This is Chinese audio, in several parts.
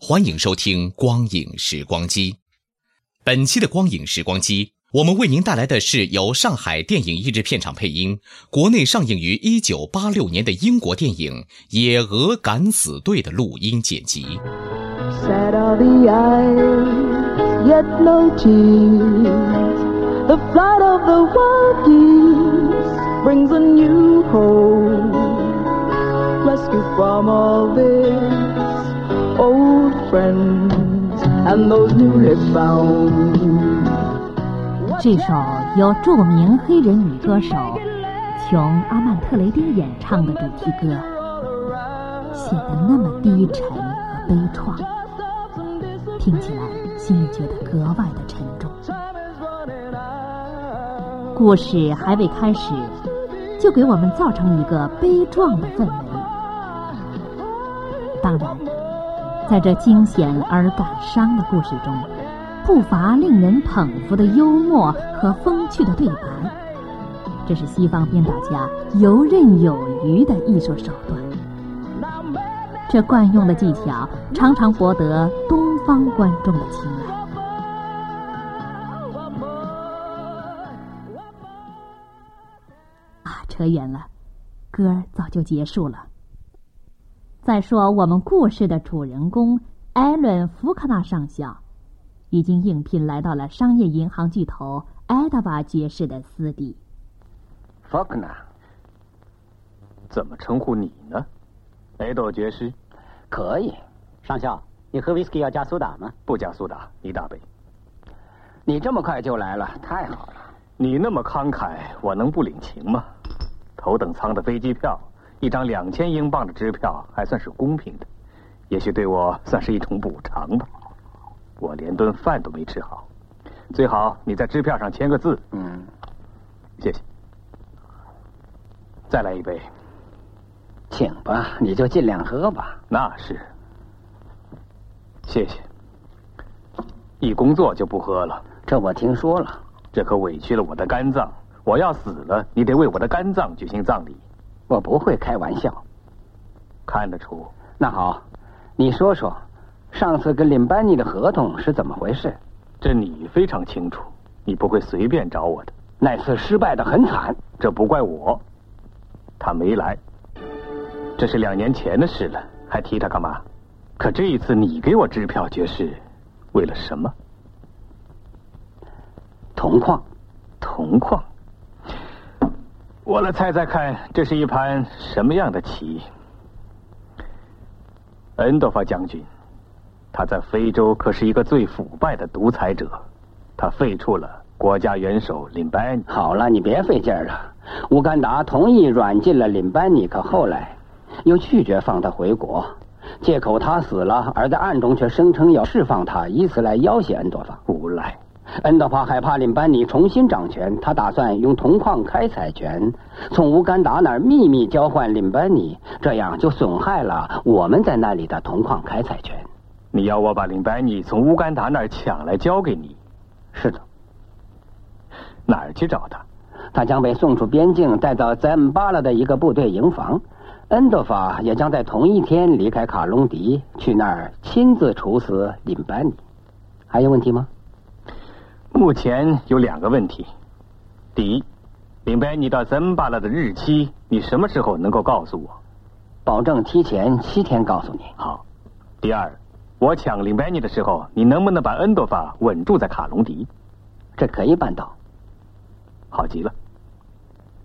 欢迎收听《光影时光机》。本期的《光影时光机》，我们为您带来的是由上海电影译制片厂配音、国内上映于一九八六年的英国电影《野鹅敢死队》的录音剪辑。Sad are the eyes, yet no tears. The flight of the wild geese brings a new hope. Rescue from all this, old friends and those newly found. 这首由著名黑人女歌手琼·阿曼特雷丁演唱的主题歌，写的那么低沉和悲怆，听起来心里觉得格外的沉重。故事还未开始，就给我们造成一个悲壮的氛围。当然，在这惊险而感伤的故事中，不乏令人捧腹的幽默和风趣的对白，这是西方编导家游刃有余的艺术手段。这惯用的技巧常常博得东方观众的青睐。啊，扯远了，歌儿早就结束了。再说，我们故事的主人公艾伦·福克纳上校。已经应聘来到了商业银行巨头埃德瓦爵士的私邸。福克纳，怎么称呼你呢？埃斗爵士？可以。上校，你喝威士忌要加苏打吗？不加苏打，一大杯。你这么快就来了，太好了。你那么慷慨，我能不领情吗？头等舱的飞机票，一张两千英镑的支票，还算是公平的，也许对我算是一种补偿吧。我连顿饭都没吃好，最好你在支票上签个字。嗯，谢谢。再来一杯，请吧，你就尽量喝吧。那是，谢谢。一工作就不喝了，这我听说了。这可委屈了我的肝脏。我要死了，你得为我的肝脏举行葬礼。我不会开玩笑。看得出。那好，你说说。上次跟林班尼的合同是怎么回事？这你非常清楚，你不会随便找我的。那次失败的很惨，这不怪我，他没来，这是两年前的事了，还提他干嘛？可这一次你给我支票，爵士，为了什么？铜矿，铜矿。我来猜猜看，这是一盘什么样的棋？恩多法将军。他在非洲可是一个最腐败的独裁者，他废黜了国家元首林班尼。好了，你别费劲了。乌干达同意软禁了林班尼，可后来又拒绝放他回国，借口他死了，而在暗中却声称要释放他，以此来要挟恩多法。无赖！恩德法害怕林班尼重新掌权，他打算用铜矿开采权从乌干达那儿秘密交换林班尼，这样就损害了我们在那里的铜矿开采权。你要我把林班尼从乌干达那儿抢来交给你？是的。哪儿去找他？他将被送出边境，带到赞巴拉的一个部队营房。恩德法也将在同一天离开卡隆迪，去那儿亲自处死林班尼。还有问题吗？目前有两个问题。第一，林班尼到森巴拉的日期，你什么时候能够告诉我？保证提前七天告诉你。好。第二，我抢林班尼的时候，你能不能把恩多法稳住在卡隆迪？这可以办到。好极了。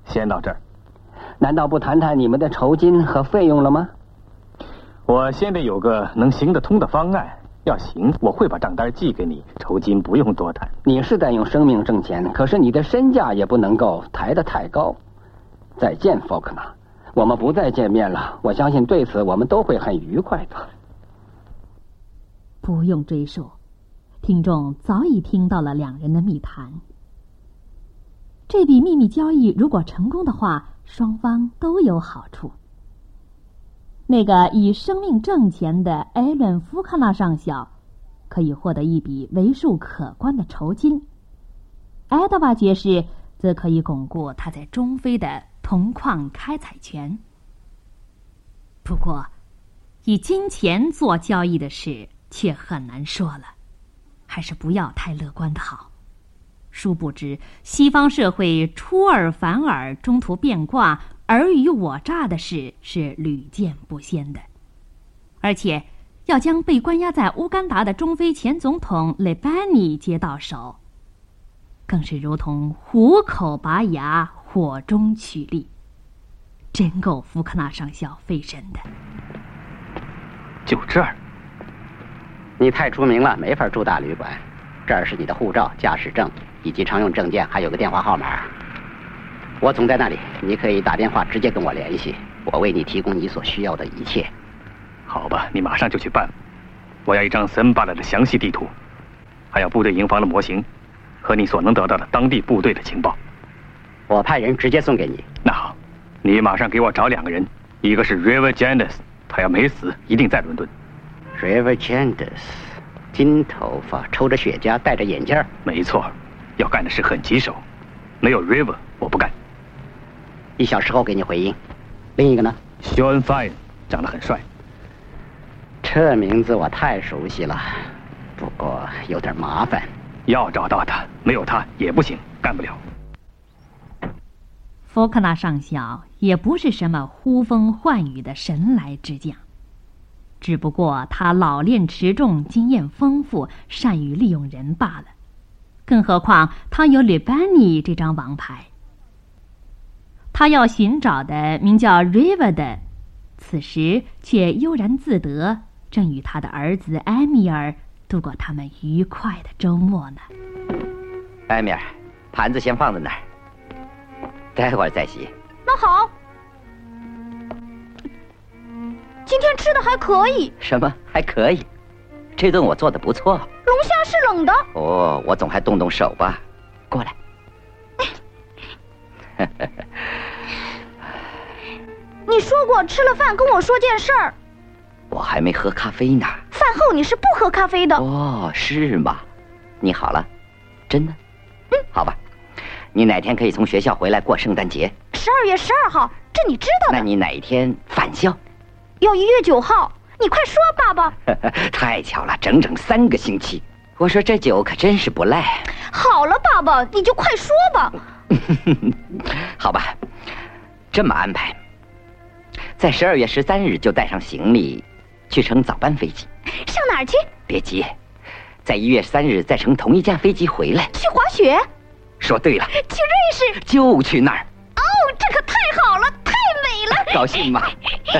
先到这儿。难道不谈谈你们的酬金和费用了吗？我先得有个能行得通的方案。要行，我会把账单寄给你，酬金不用多谈。你是在用生命挣钱，可是你的身价也不能够抬得太高。再见，福克纳。我们不再见面了，我相信对此我们都会很愉快的。不用追溯，听众早已听到了两人的密谈。这笔秘密交易如果成功的话，双方都有好处。那个以生命挣钱的艾伦·福克纳上校，可以获得一笔为数可观的酬金；埃德瓦爵士则可以巩固他在中非的。铜矿开采权。不过，以金钱做交易的事却很难说了，还是不要太乐观的好。殊不知，西方社会出尔反尔、中途变卦、尔虞我诈的事是屡见不鲜的，而且要将被关押在乌干达的中非前总统雷班尼接到手，更是如同虎口拔牙。火中取栗，真够福克纳上校费神的。就这儿，你太出名了，没法住大旅馆。这儿是你的护照、驾驶证以及常用证件，还有个电话号码。我总在那里，你可以打电话直接跟我联系，我为你提供你所需要的一切。好吧，你马上就去办。我要一张森巴拉的详细地图，还有部队营房的模型，和你所能得到的当地部队的情报。我派人直接送给你。那好，你马上给我找两个人，一个是 River Janice，他要没死，一定在伦敦。River Janice，金头发，抽着雪茄，戴着眼镜。没错，要干的事很棘手，没有 River 我不干。一小时后给你回音。另一个呢？Sean Fine，长得很帅。这名字我太熟悉了，不过有点麻烦。要找到他，没有他也不行，干不了。福克纳上校也不是什么呼风唤雨的神来之将，只不过他老练持重，经验丰富，善于利用人罢了。更何况他有吕班尼这张王牌。他要寻找的名叫 River 的，此时却悠然自得，正与他的儿子埃米尔度过他们愉快的周末呢。埃米尔，盘子先放在那儿。待会儿再洗。那好，今天吃的还可以。什么还可以？这顿我做的不错。龙虾是冷的。哦，我总还动动手吧。过来。你说过吃了饭跟我说件事儿。我还没喝咖啡呢。饭后你是不喝咖啡的。哦，是吗？你好了，真的？嗯，好吧。你哪天可以从学校回来过圣诞节？十二月十二号，这你知道的。那你哪一天返校？要一月九号。你快说，爸爸。太巧了，整整三个星期。我说这酒可真是不赖。好了，爸爸，你就快说吧。好吧，这么安排，在十二月十三日就带上行李，去乘早班飞机。上哪儿去？别急，在一月三日再乘同一架飞机回来。去滑雪。说对了，去瑞士就去那儿。哦，这可太好了，太美了。高兴吗？就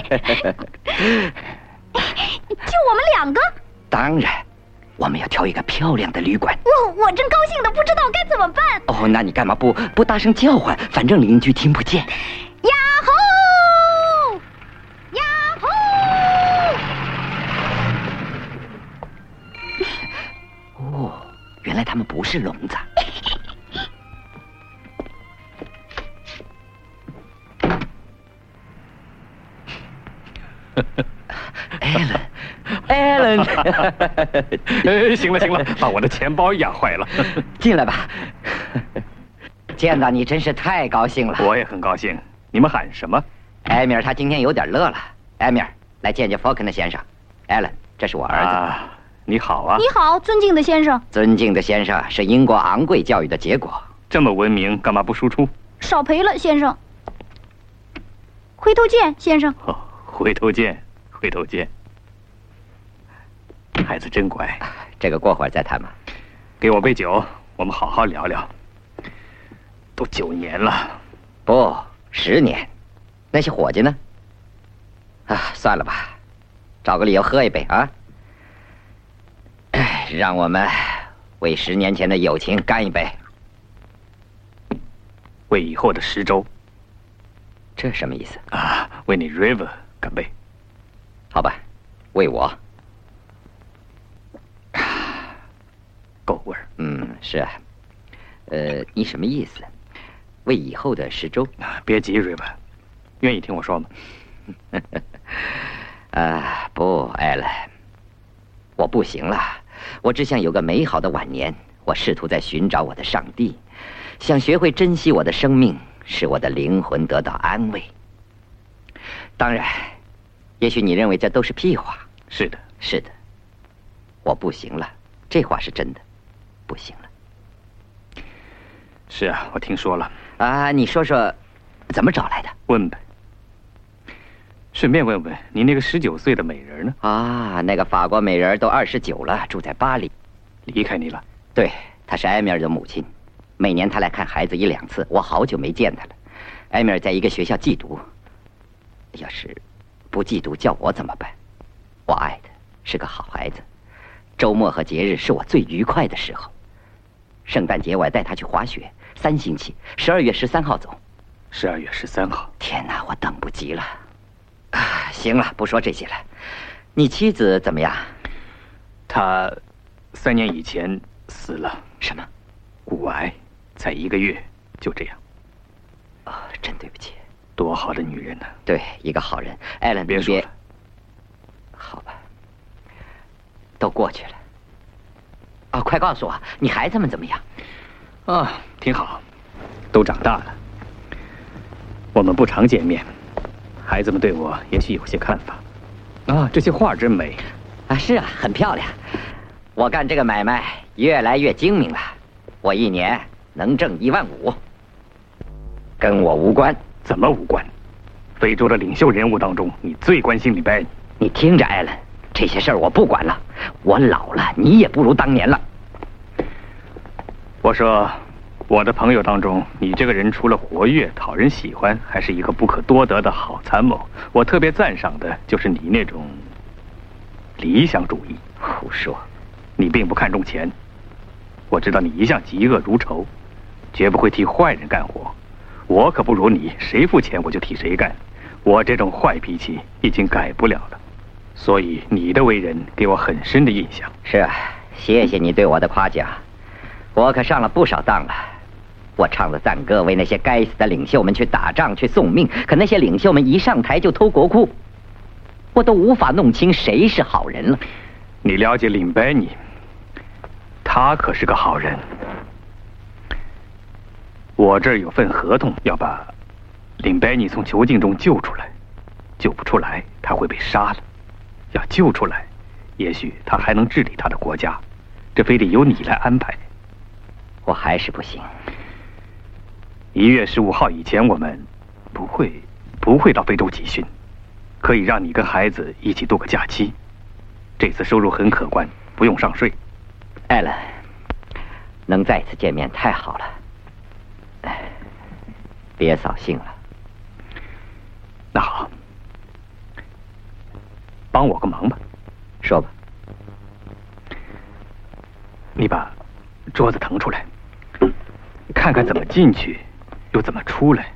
我们两个？当然，我们要挑一个漂亮的旅馆。我我正高兴的不知道该怎么办。哦，那你干嘛不不大声叫唤？反正邻居听不见。呀吼！来他们不是聋子。Allen，Allen，行了行了，把我的钱包压坏了。进来吧，见到你真是太高兴了。我也很高兴。你们喊什么？埃米尔他今天有点乐了。埃米尔，来见见福克纳先生。Allen，这是我儿子。你好啊。你好，尊敬的先生。尊敬的先生是英国昂贵教育的结果。这么文明，干嘛不输出？少赔了，先生。回头见，先生。哦，回头见，回头见。孩子真乖。这个过会儿再谈吧。给我杯酒，我们好好聊聊。都九年了，不，十年。那些伙计呢？啊，算了吧，找个理由喝一杯啊！哎，让我们为十年前的友情干一杯，为以后的十周。这什么意思啊？为你 River 干杯。好吧，为我。够味儿。嗯，是啊。呃，你什么意思？为以后的十周？别急，River，愿意听我说吗？啊，不，艾伦，我不行了。我只想有个美好的晚年。我试图在寻找我的上帝，想学会珍惜我的生命，使我的灵魂得到安慰。当然，也许你认为这都是屁话。是的，是的，我不行了。这话是真的，不行了。是啊，我听说了。啊，你说说，怎么找来的？问呗。顺便问问你那个十九岁的美人呢？啊，那个法国美人都二十九了，住在巴黎，离开你了。对，她是埃米尔的母亲，每年她来看孩子一两次。我好久没见她了。埃米尔在一个学校寄读，要是不寄读，叫我怎么办？我爱的是个好孩子，周末和节日是我最愉快的时候。圣诞节我要带他去滑雪，三星期，十二月十三号走。十二月十三号，天哪，我等不及了。啊，行了，不说这些了。你妻子怎么样？她三年以前死了。什么？骨癌，才一个月，就这样。啊，真对不起。多好的女人呢！对，一个好人。艾伦，别说了。好吧，都过去了。啊，快告诉我，你孩子们怎么样？啊，挺好，都长大了。我们不常见面。孩子们对我也许有些看法，啊，这些画真美，啊，是啊，很漂亮。我干这个买卖越来越精明了，我一年能挣一万五，跟我无关。怎么无关？非洲的领袖人物当中，你最关心李白。你听着，艾伦，这些事儿我不管了。我老了，你也不如当年了。我说。我的朋友当中，你这个人除了活跃、讨人喜欢，还是一个不可多得的好参谋。我特别赞赏的就是你那种理想主义。胡说，你并不看重钱。我知道你一向嫉恶如仇，绝不会替坏人干活。我可不如你，谁付钱我就替谁干。我这种坏脾气已经改不了了，所以你的为人给我很深的印象。是啊，谢谢你对我的夸奖，我可上了不少当了。我唱了赞歌，为那些该死的领袖们去打仗、去送命。可那些领袖们一上台就偷国库，我都无法弄清谁是好人了。你了解林班尼？他可是个好人。我这儿有份合同，要把林白尼从囚禁中救出来。救不出来，他会被杀了；要救出来，也许他还能治理他的国家。这非得由你来安排。我还是不行。一月十五号以前，我们不会不会到非洲集训，可以让你跟孩子一起度个假期。这次收入很可观，不用上税。艾伦，能再次见面太好了。别扫兴了。那好，帮我个忙吧。说吧。你把桌子腾出来，看看怎么进去。又怎么出来？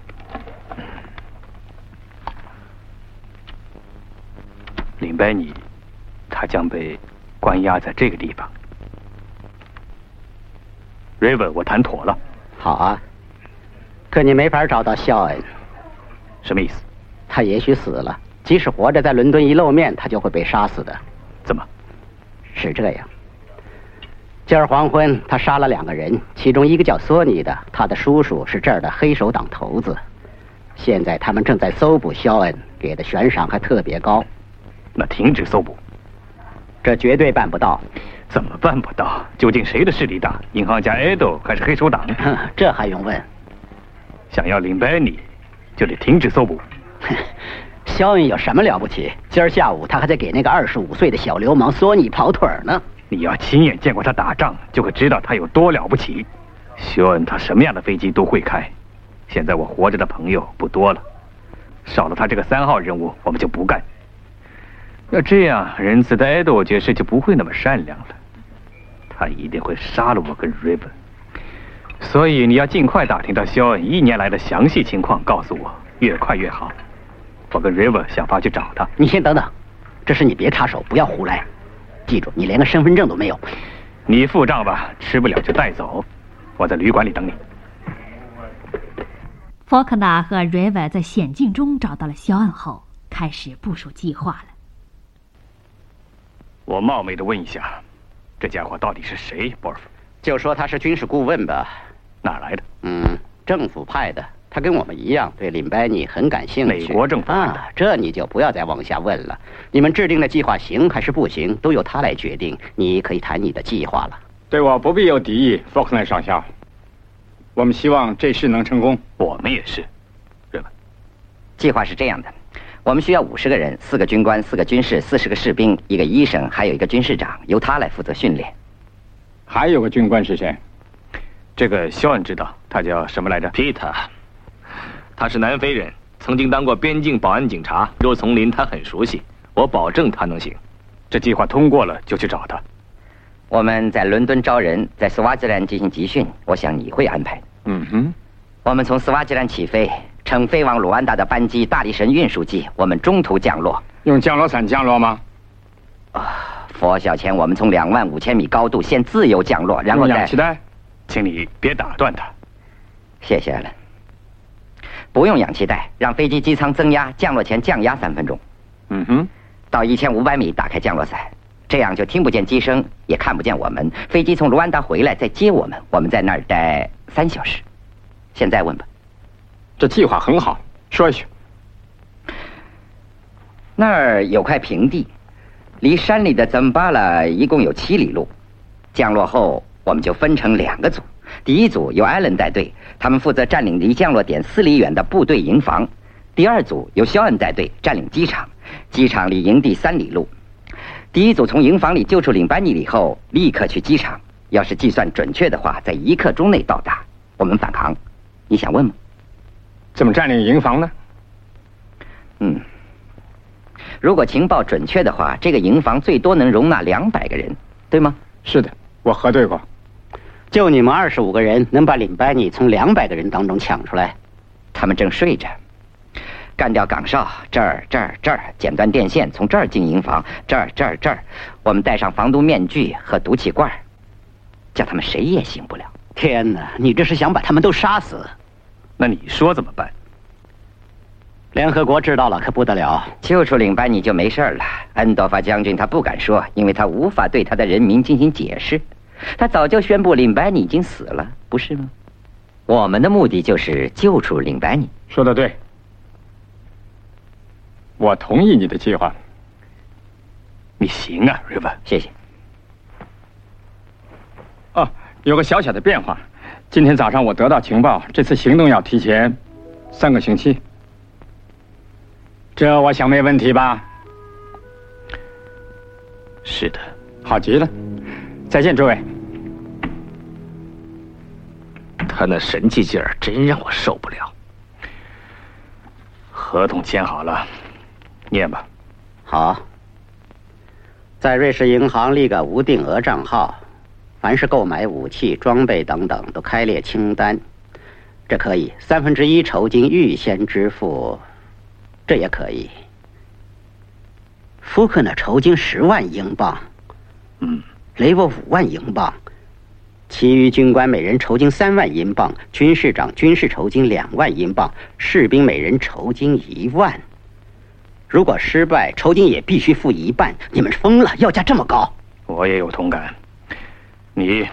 林白尼，他将被关押在这个地方。River，我谈妥了。好啊，可你没法找到肖恩。什么意思？他也许死了。即使活着，在伦敦一露面，他就会被杀死的。怎么？是这样。今儿黄昏，他杀了两个人，其中一个叫索尼的，他的叔叔是这儿的黑手党头子。现在他们正在搜捕肖恩，给的悬赏还特别高。那停止搜捕，这绝对办不到。怎么办不到？究竟谁的势力大？银行家艾豆还是黑手党？这还用问？想要领白尼，就得停止搜捕。肖恩有什么了不起？今儿下午他还在给那个二十五岁的小流氓索尼跑腿呢。你要亲眼见过他打仗，就会知道他有多了不起。肖恩他什么样的飞机都会开。现在我活着的朋友不多了，少了他这个三号人物，我们就不干。要这样，仁慈的艾德爵士就不会那么善良了。他一定会杀了我跟 River。所以你要尽快打听到肖恩一年来的详细情况，告诉我，越快越好。我跟 River 想法去找他。你先等等，这事你别插手，不要胡来。记住，你连个身份证都没有。你付账吧，吃不了就带走。我在旅馆里等你。福克纳和 River 在险境中找到了肖恩后，开始部署计划了。我冒昧的问一下，这家伙到底是谁？波尔夫，就说他是军事顾问吧。哪来的？嗯，政府派的。他跟我们一样，对林白尼很感兴趣。美国政府啊，这你就不要再往下问了。你们制定的计划行还是不行，都由他来决定。你可以谈你的计划了。对我不必有敌意，福克兰上校。我们希望这事能成功。我们也是。对吧？计划是这样的：我们需要五十个人，四个军官，四个军士，四十个士兵，一个医生，还有一个军事长，由他来负责训练。还有个军官是谁？这个肖恩知道，他叫什么来着？Peter。他是南非人，曾经当过边境保安警察。若丛林他很熟悉，我保证他能行。这计划通过了就去找他。我们在伦敦招人，在斯瓦基兰进行集训。我想你会安排。嗯哼。我们从斯瓦基兰起飞，乘飞往鲁安达的班机“大力神”运输机。我们中途降落。用降落伞降落吗？啊，佛小前，我们从两万五千米高度先自由降落，然后氧气袋，请你别打断他。谢谢了。不用氧气袋，让飞机机舱增压，降落前降压三分钟。嗯哼，到一千五百米打开降落伞，这样就听不见机声，也看不见我们。飞机从卢安达回来再接我们，我们在那儿待三小时。现在问吧。这计划很好，说一句。那儿有块平地，离山里的曾巴拉一共有七里路。降落后，我们就分成两个组。第一组由艾伦带队，他们负责占领离降落点四里远的部队营房；第二组由肖恩带队，占领机场，机场离营地三里路。第一组从营房里救出领班尼以后，立刻去机场。要是计算准确的话，在一刻钟内到达。我们返航。你想问吗？怎么占领营房呢？嗯，如果情报准确的话，这个营房最多能容纳两百个人，对吗？是的，我核对过。就你们二十五个人能把领班你从两百个人当中抢出来？他们正睡着。干掉岗哨，这儿这儿这儿，剪断电线，从这儿进营房，这儿这儿这儿。我们戴上防毒面具和毒气罐，叫他们谁也醒不了。天哪，你这是想把他们都杀死？那你说怎么办？联合国知道了可不得了，救出领班你就没事了。恩多法将军他不敢说，因为他无法对他的人民进行解释。他早就宣布领白你已经死了，不是吗？我们的目的就是救出领白你。说的对，我同意你的计划。你行啊，瑞文，谢谢。哦，有个小小的变化，今天早上我得到情报，这次行动要提前三个星期。这我想没问题吧？是的，好极了。再见，诸位。他那神气劲儿真让我受不了。合同签好了，念吧。好，在瑞士银行立个无定额账号，凡是购买武器、装备等等都开列清单。这可以三分之一酬金预先支付，这也可以。福克那酬金十万英镑。嗯。雷沃五万英镑，其余军官每人酬金三万英镑，军士长军事酬金两万英镑，士兵每人酬金一万。如果失败，酬金也必须付一半。你们疯了，要价这么高？我也有同感。你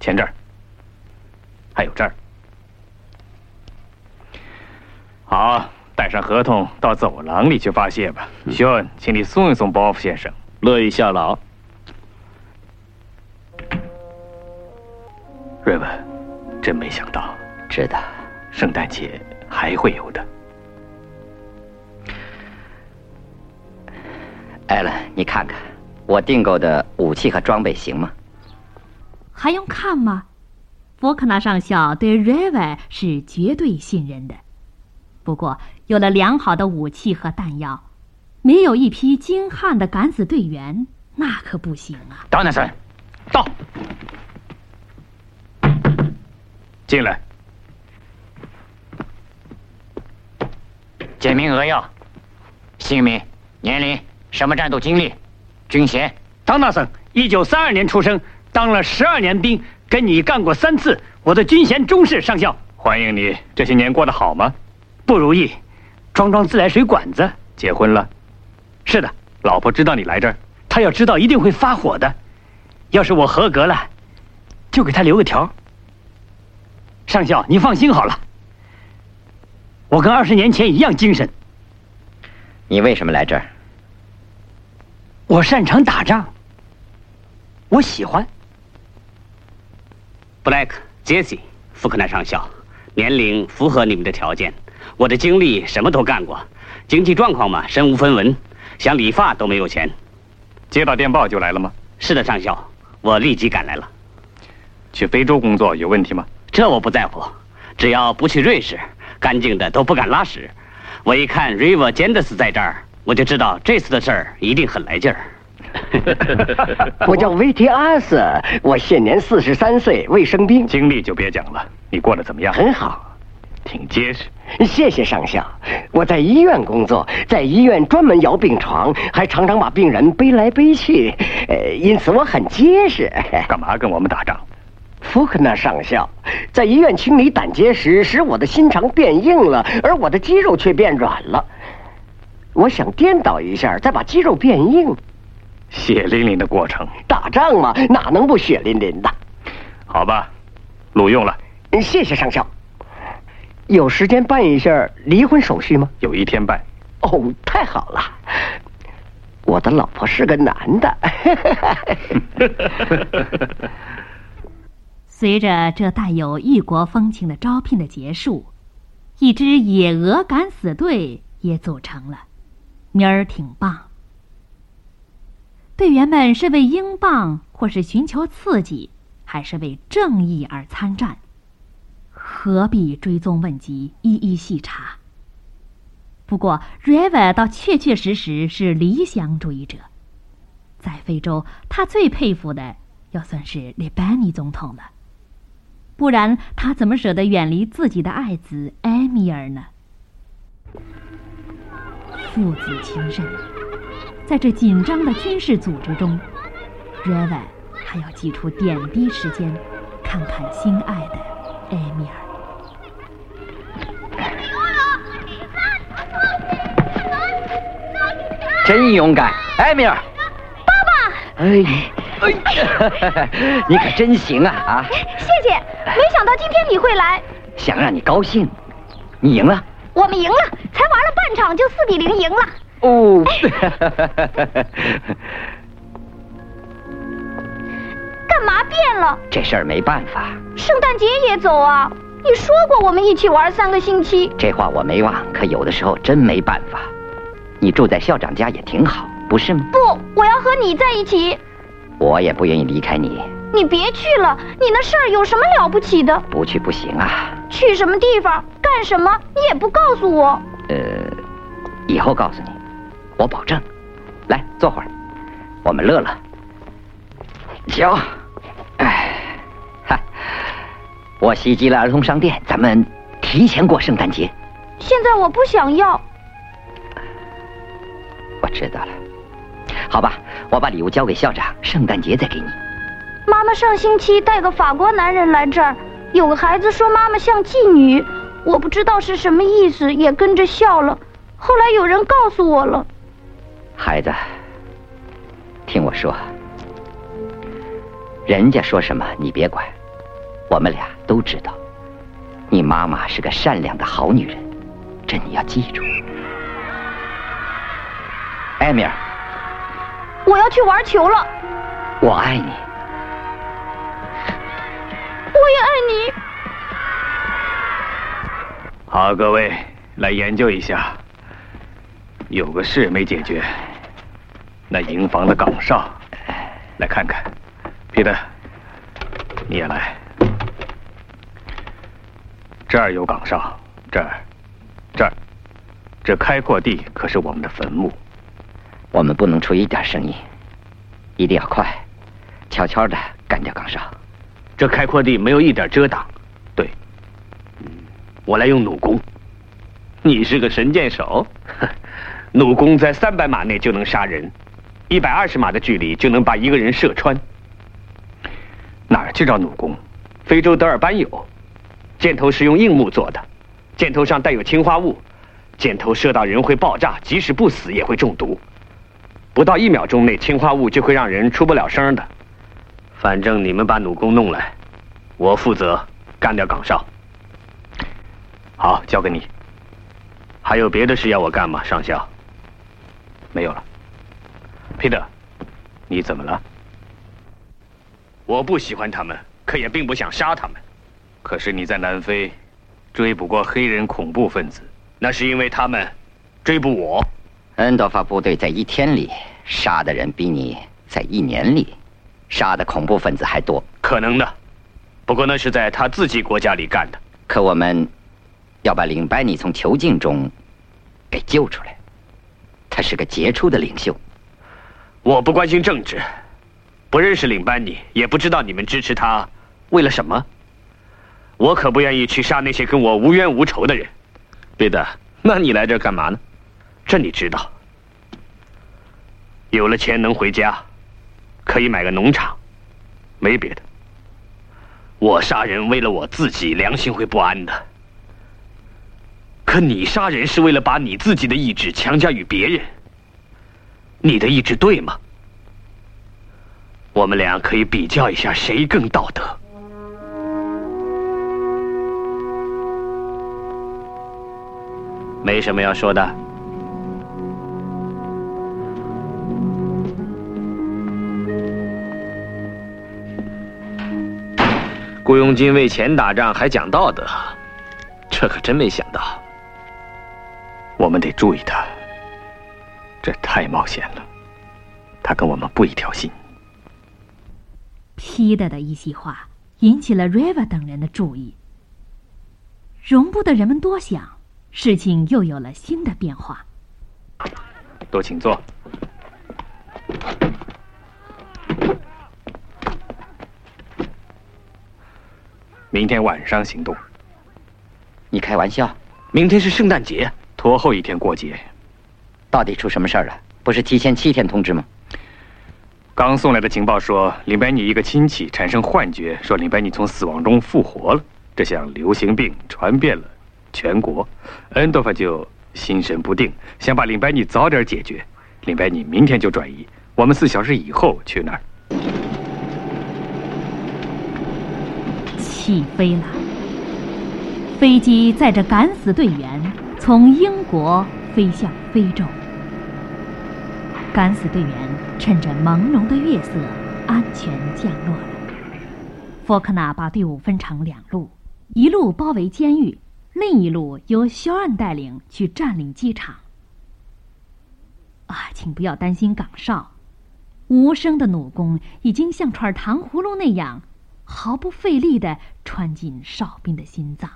签这儿，还有这儿。好，带上合同到走廊里去发泄吧。肖恩，请你送一送包夫先生，乐意效劳。瑞文，真没想到，知道，圣诞节还会有的。艾伦，你看看，我订购的武器和装备行吗？还用看吗？博克纳上校对瑞文是绝对信任的。不过，有了良好的武器和弹药，没有一批精悍的敢死队员，那可不行啊！达纳森，到，进来。简明扼要，姓名、年龄、什么战斗经历、军衔。汤纳森，一九三二年出生，当了十二年兵，跟你干过三次。我的军衔中士，上校。欢迎你。这些年过得好吗？不如意，装装自来水管子。结婚了？是的。老婆知道你来这儿，她要知道一定会发火的。要是我合格了，就给她留个条。上校，你放心好了。我跟二十年前一样精神。你为什么来这儿？我擅长打仗。我喜欢。布莱克、杰西、福克纳上校，年龄符合你们的条件。我的经历什么都干过，经济状况嘛，身无分文，想理发都没有钱。接到电报就来了吗？是的，上校，我立即赶来了。去非洲工作有问题吗？这我不在乎，只要不去瑞士。干净的都不敢拉屎，我一看 River Jenders 在这儿，我就知道这次的事儿一定很来劲儿。我叫维提阿斯，我现年四十三岁，未生病。经历就别讲了，你过得怎么样？很好，挺结实。谢谢上校。我在医院工作，在医院专门摇病床，还常常把病人背来背去，呃，因此我很结实。干嘛跟我们打仗？福克纳上校，在医院清理胆结石，使我的心肠变硬了，而我的肌肉却变软了。我想颠倒一下，再把肌肉变硬。血淋淋的过程。打仗嘛，哪能不血淋淋的？好吧，录用了。谢谢上校。有时间办一下离婚手续吗？有一天办。哦，太好了。我的老婆是个男的。随着这带有异国风情的招聘的结束，一支野鹅敢死队也组成了，名儿挺棒。队员们是为英镑，或是寻求刺激，还是为正义而参战？何必追踪问及，一一细查？不过，River 倒确确实实是理想主义者，在非洲，他最佩服的要算是列班尼总统了。不然，他怎么舍得远离自己的爱子埃米尔呢？父子情深，在这紧张的军事组织中，瑞文还要挤出点滴时间，看看心爱的埃米尔。真勇敢，埃米尔！爸爸！哎。你可真行啊！啊，谢谢！没想到今天你会来，想让你高兴。你赢了，我们赢了，才玩了半场就四比零赢了。哦，干嘛变了？这事儿没办法。圣诞节也走啊！你说过我们一起玩三个星期。这话我没忘，可有的时候真没办法。你住在校长家也挺好，不是吗？不，我要和你在一起。我也不愿意离开你。你别去了，你那事儿有什么了不起的？不去不行啊。去什么地方，干什么，你也不告诉我。呃，以后告诉你，我保证。来，坐会儿，我们乐乐。行，哎，哈，我袭击了儿童商店，咱们提前过圣诞节。现在我不想要。我知道了。好吧，我把礼物交给校长，圣诞节再给你。妈妈上星期带个法国男人来这儿，有个孩子说妈妈像妓女，我不知道是什么意思，也跟着笑了。后来有人告诉我了。孩子，听我说，人家说什么你别管，我们俩都知道，你妈妈是个善良的好女人，这你要记住。艾米尔。我要去玩球了。我爱你。我也爱你。好，各位来研究一下。有个事没解决。那营房的岗哨，来看看。彼得，你也来。这儿有岗哨，这儿，这儿，这开阔地可是我们的坟墓。我们不能出一点声音，一定要快，悄悄的干掉岗哨。这开阔地没有一点遮挡。对，我来用弩弓。你是个神箭手，弩弓在三百码内就能杀人，一百二十码的距离就能把一个人射穿。哪儿去找弩弓？非洲德尔班有。箭头是用硬木做的，箭头上带有氰化物，箭头射到人会爆炸，即使不死也会中毒。不到一秒钟内，氰化物就会让人出不了声的。反正你们把弩弓弄来，我负责干掉岗哨。好，交给你。还有别的事要我干吗，上校？没有了。皮特，你怎么了？我不喜欢他们，可也并不想杀他们。可是你在南非追捕过黑人恐怖分子，那是因为他们追捕我。恩多法部队在一天里杀的人比你在一年里杀的恐怖分子还多。可能的，不过那是在他自己国家里干的。可我们要把领班尼从囚禁中给救出来。他是个杰出的领袖。我不关心政治，不认识领班尼，也不知道你们支持他为了什么。我可不愿意去杀那些跟我无冤无仇的人。别的，那你来这干嘛呢？这你知道。有了钱能回家，可以买个农场，没别的。我杀人为了我自己，良心会不安的。可你杀人是为了把你自己的意志强加于别人，你的意志对吗？我们俩可以比较一下，谁更道德。没什么要说的。雇佣军为钱打仗还讲道德，这可真没想到。我们得注意他，这太冒险了。他跟我们不一条心。皮特的一席话引起了 River 等人的注意。容不得人们多想。事情又有了新的变化。都请坐。明天晚上行动。你开玩笑？明天是圣诞节，拖后一天过节。到底出什么事儿了？不是提前七天通知吗？刚送来的情报说，林白尼一个亲戚产生幻觉，说林白尼从死亡中复活了。这项流行病传遍了。全国，恩多夫就心神不定，想把林白尼早点解决。林白尼明天就转移，我们四小时以后去那儿。起飞了，飞机载着敢死队员从英国飞向非洲。敢死队员趁着朦胧的月色安全降落了。福克纳把队伍分成两路，一路包围监狱。另一路由肖恩带领去占领机场。啊，请不要担心岗哨，无声的弩弓已经像串糖葫芦那样，毫不费力的穿进哨兵的心脏。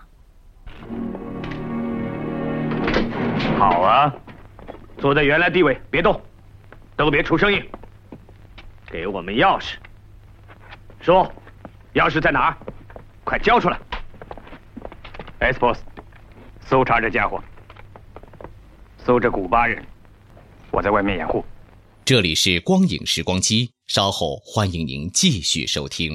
好啊，坐在原来地位，别动，都别出声音。给我们钥匙，说，钥匙在哪儿？快交出来。S boss，搜查这家伙，搜这古巴人，我在外面掩护。这里是光影时光机，稍后欢迎您继续收听。